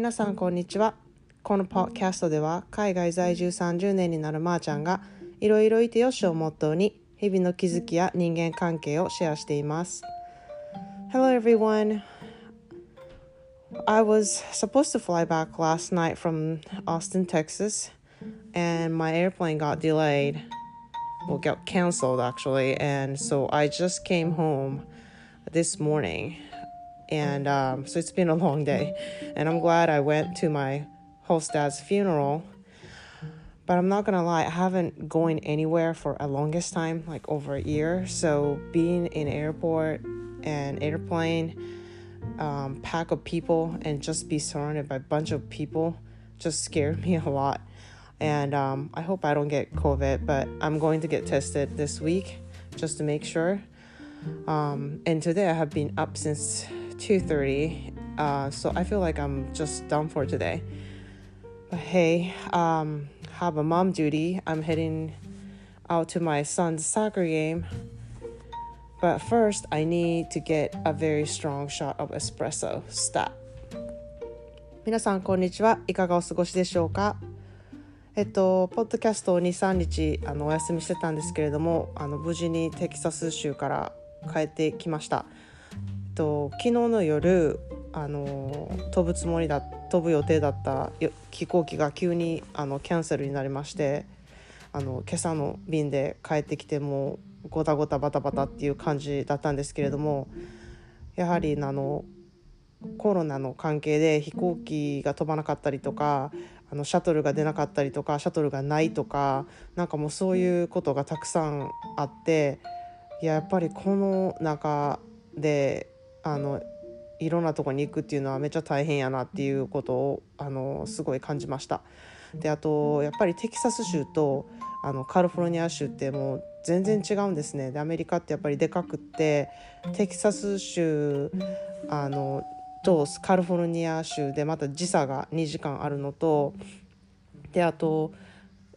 皆さんこんにちはこのポッドキャストでは海外在住30年になるまーちゃんがいろいろいてよしをモットーに日々の気づきや人間関係をシェアしています Hello everyone I was supposed to fly back last night from Austin, Texas and my airplane got delayed well got canceled actually and so I just came home this morning and um, so it's been a long day. And i'm glad i went to my host dad's funeral. But i'm not gonna lie i haven't going anywhere for a longest time like over a year. So being in airport and airplane um, pack of people and just be surrounded by a bunch of people just scared me a lot. And um, i hope i don't get covid but i'm going to get tested this week just to make sure. Um, and today i have been up since 2.30 uh, so i feel like i'm just done for today but hey um, have a mom duty i'm heading out to my son's soccer game but first i need to get a very strong shot of espresso stop 皆さんこんにちはいかがお過ごしでしょうかえっと、ポッドキャストを23日あのお休みしてたんですけれどもあの無事にテキサス州から帰ってきました。と昨日の夜あの飛ぶつもりだ飛ぶ予定だった飛行機が急にあのキャンセルになりましてあの今朝の便で帰ってきてもごたごたバタバタっていう感じだったんですけれどもやはりあのコロナの関係で飛行機が飛ばなかったりとかあのシャトルが出なかったりとかシャトルがないとかなんかもうそういうことがたくさんあっていややっぱりこの中であのいろんなとこに行くっていうのはめっちゃ大変やなっていうことをあのすごい感じました。であとやっぱりテキサス州とあのカリフォルニア州ってもう全然違うんですねでアメリカってやっぱりでかくってテキサス州あのとカリフォルニア州でまた時差が2時間あるのとであと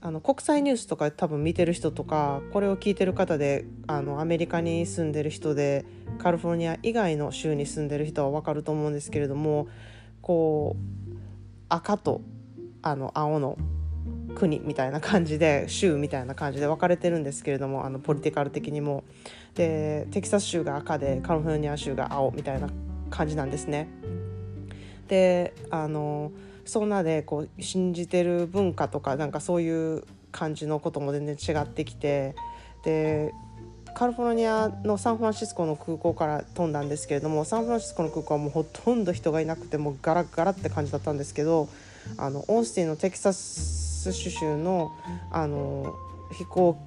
あの国際ニュースとか多分見てる人とかこれを聞いてる方であのアメリカに住んでる人でカリフォルニア以外の州に住んでる人は分かると思うんですけれどもこう赤とあの青の国みたいな感じで州みたいな感じで分かれてるんですけれどもあのポリティカル的にもでテキサス州が赤でカリフォルニア州が青みたいな感じなんですね。であのそんなでこう信じてる文化とかなんかそういう感じのことも全然違ってきてでカリフォルニアのサンフランシスコの空港から飛んだんですけれどもサンフランシスコの空港はもうほとんど人がいなくてもうガラガラって感じだったんですけどあのオースティンのテキサス州のあの飛行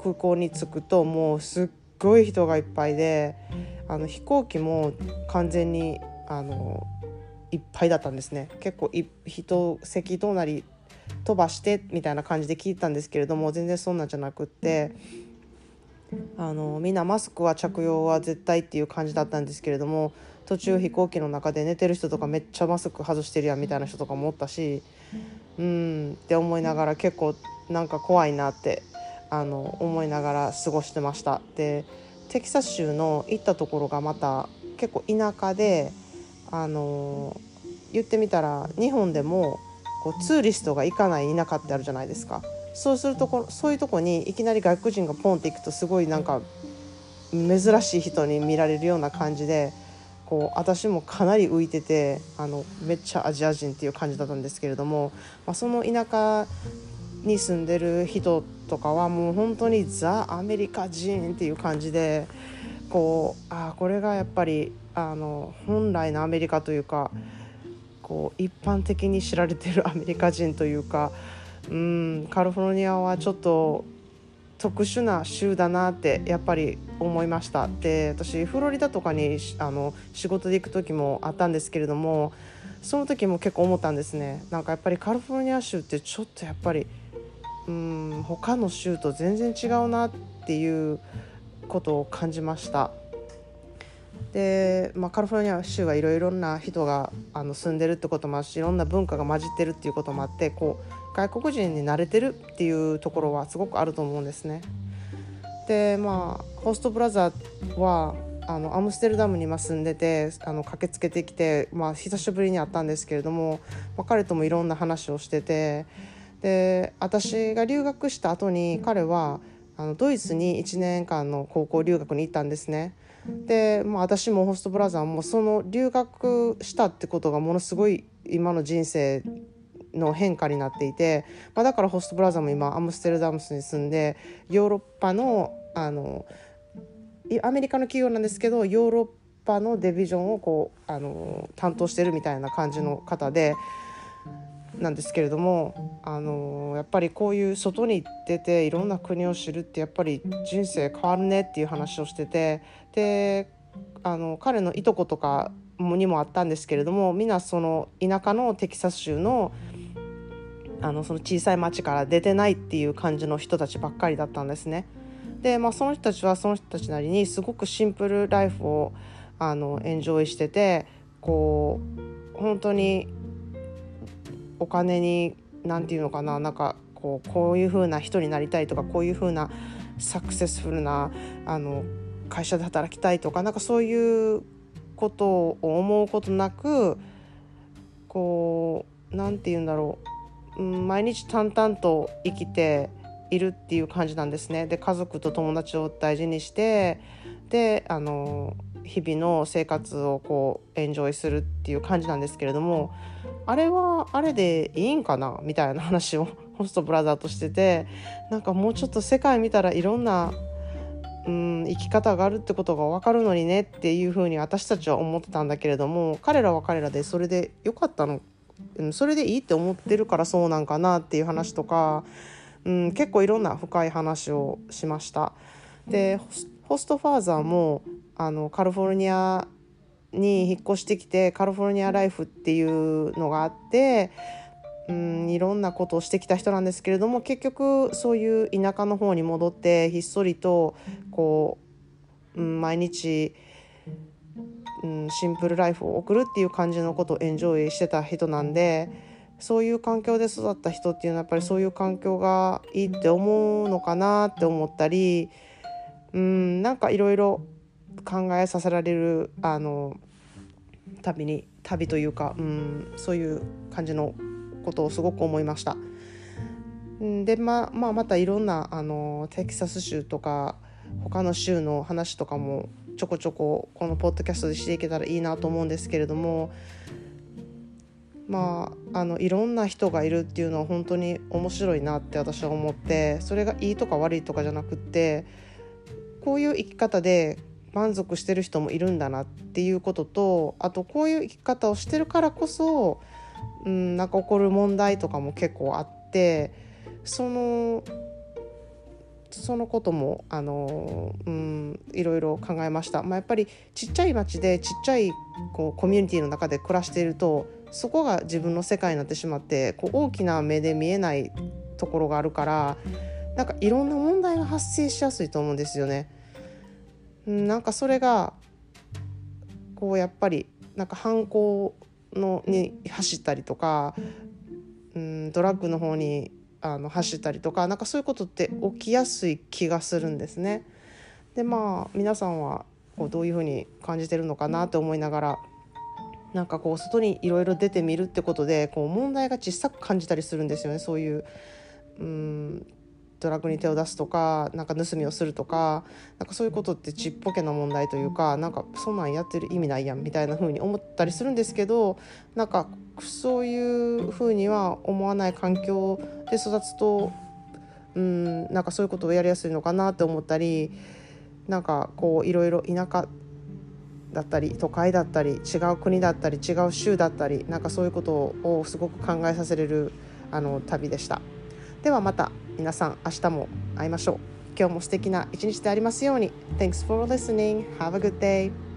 空港に着くともうすっごい人がいっぱいであの飛行機も完全にあのいっぱいだったんですね。結構人席隣飛ばしてみたいな感じで聞いたんですけれども全然そんなんじゃなくってあのみんなマスクは着用は絶対っていう感じだったんですけれども途中飛行機の中で寝てる人とかめっちゃマスク外してるやんみたいな人とかもおったしうんって思いながら結構なんか怖いなってあの思いながら過ごしてました。でテキサス州の行ったところがまた結構田舎であの言ってみたら日本でもこうツーリストが行かない田舎ってあるじゃないですか。そうするとこそういうとこにいきなり外国人がポンって行くとすごいなんか珍しい人に見られるような感じでこう私もかなり浮いててあのめっちゃアジア人っていう感じだったんですけれども、まあ、その田舎に住んでる人とかはもう本当にザ・アメリカ人っていう感じでこうあこれがやっぱりあの本来のアメリカというかこう一般的に知られてる アメリカ人というかうんカリフォルニアはちょっと特殊な州だなってやっぱり思いました。で私フロリダとかにあの仕事で行く時もあったんですけれどもその時も結構思ったんですね。なんかやっぱりカリフォルニア州ってちょっとやっぱりうん他の州と全然違うなっていうことを感じましたで、まあ、カリフォルニア州はいろいろな人があの住んでるってこともあるしいろんな文化が混じってるっていうこともあってこう外国人に慣れてるっていうところはすごくあると思うんですね。でまあホストブラザーはあのアムステルダムに今住んでてあの駆けつけてきて、まあ、久しぶりに会ったんですけれども、まあ、彼ともいろんな話をしててで私が留学した後に彼はあのドイツに1年間の高校留学に行ったんですね。で、まあ、私もホストブラザーもその留学したってことがものすごい今の人生の変化になっていて、まあ、だからホストブラザーも今アムステルダムスに住んでヨーロッパのあのアメリカの企業なんですけどヨーロッパのデビジョンをこうあの担当してるみたいな感じの方で。なんですけれども、あのやっぱりこういう外に出ていろんな国を知るってやっぱり人生変わるねっていう話をしててであの彼のいとことかにもあったんですけれどもみんなその田舎のテキサス州のあのその小さい町から出てないっていう感じの人たちばっかりだったんですね。で、まあ、その人たちはその人たちなりにすごくシンプルライフをあのエンジョイしててこう本当にお金に何て言うのかななんかこうこういう風な人になりたいとかこういう風なサクセスフルなあの会社で働きたいとかなんかそういうことを思うことなくこう何て言うんだろう、うん、毎日淡々と生きているっていう感じなんですね。で家族と友達を大事にしてであの日々の生活をこうエンジョイするっていう感じなんですけれどもあれはあれでいいんかな？みたいな話を ホストブラザーとしててなんかもうちょっと世界見たらいろんなうん生き方があるってことが分かるのにねっていうふうに私たちは思ってたんだけれども彼らは彼らでそれでよかったのそれでいいって思ってるからそうなんかなっていう話とか、うん、結構いろんな深い話をしました。でホストファーザーもあのカリフォルニアに引っ越してきてカリフォルニアライフっていうのがあってうんいろんなことをしてきた人なんですけれども結局そういう田舎の方に戻ってひっそりとこう、うん、毎日、うん、シンプルライフを送るっていう感じのことをエンジョイしてた人なんでそういう環境で育った人っていうのはやっぱりそういう環境がいいって思うのかなって思ったりうんなんかいろいろ考えさせられるあの旅に旅というか、うん、そういう感じのことをすごく思いました。でまあ、まあ、またいろんなあのテキサス州とか他の州の話とかもちょこちょここのポッドキャストでしていけたらいいなと思うんですけれどもまああのいろんな人がいるっていうのは本当に面白いなって私は思ってそれがいいとか悪いとかじゃなくってこういう生き方で満足してる人もいるんだなっていうこととあとこういう生き方をしてるからこそ、うん、なんか起こる問題とかも結構あってそのそのこともあの、うん、いろいろ考えました、まあ、やっぱりちっちゃい町でちっちゃいこうコミュニティの中で暮らしているとそこが自分の世界になってしまってこう大きな目で見えないところがあるからなんかいろんな問題が発生しやすいと思うんですよね。なんかそれがこうやっぱりなんか犯行のに走ったりとか、うん、ドラッグの方にあの走ったりとかなんかそういうことって起きやすい気がするんですね。でまあ皆さんはこうどういうふうに感じてるのかなって思いながらなんかこう外にいろいろ出てみるってことでこう問題が小さく感じたりするんですよねそういううんドラッグに手を出すとかなんか盗みをするとかなんかそういうことってちっぽけな問題というかなんかそんなんやってる意味ないやんみたいな風に思ったりするんですけどなんかそういう風には思わない環境で育つとうんなんかそういうことをやりやすいのかなって思ったりなんかこういろいろ田舎だったり都会だったり違う国だったり違う州だったりなんかそういうことをすごく考えさせれるあの旅でした。ではまた皆さん明日も会いましょう今日も素敵な一日でありますように Thanks for listening. Have a good day.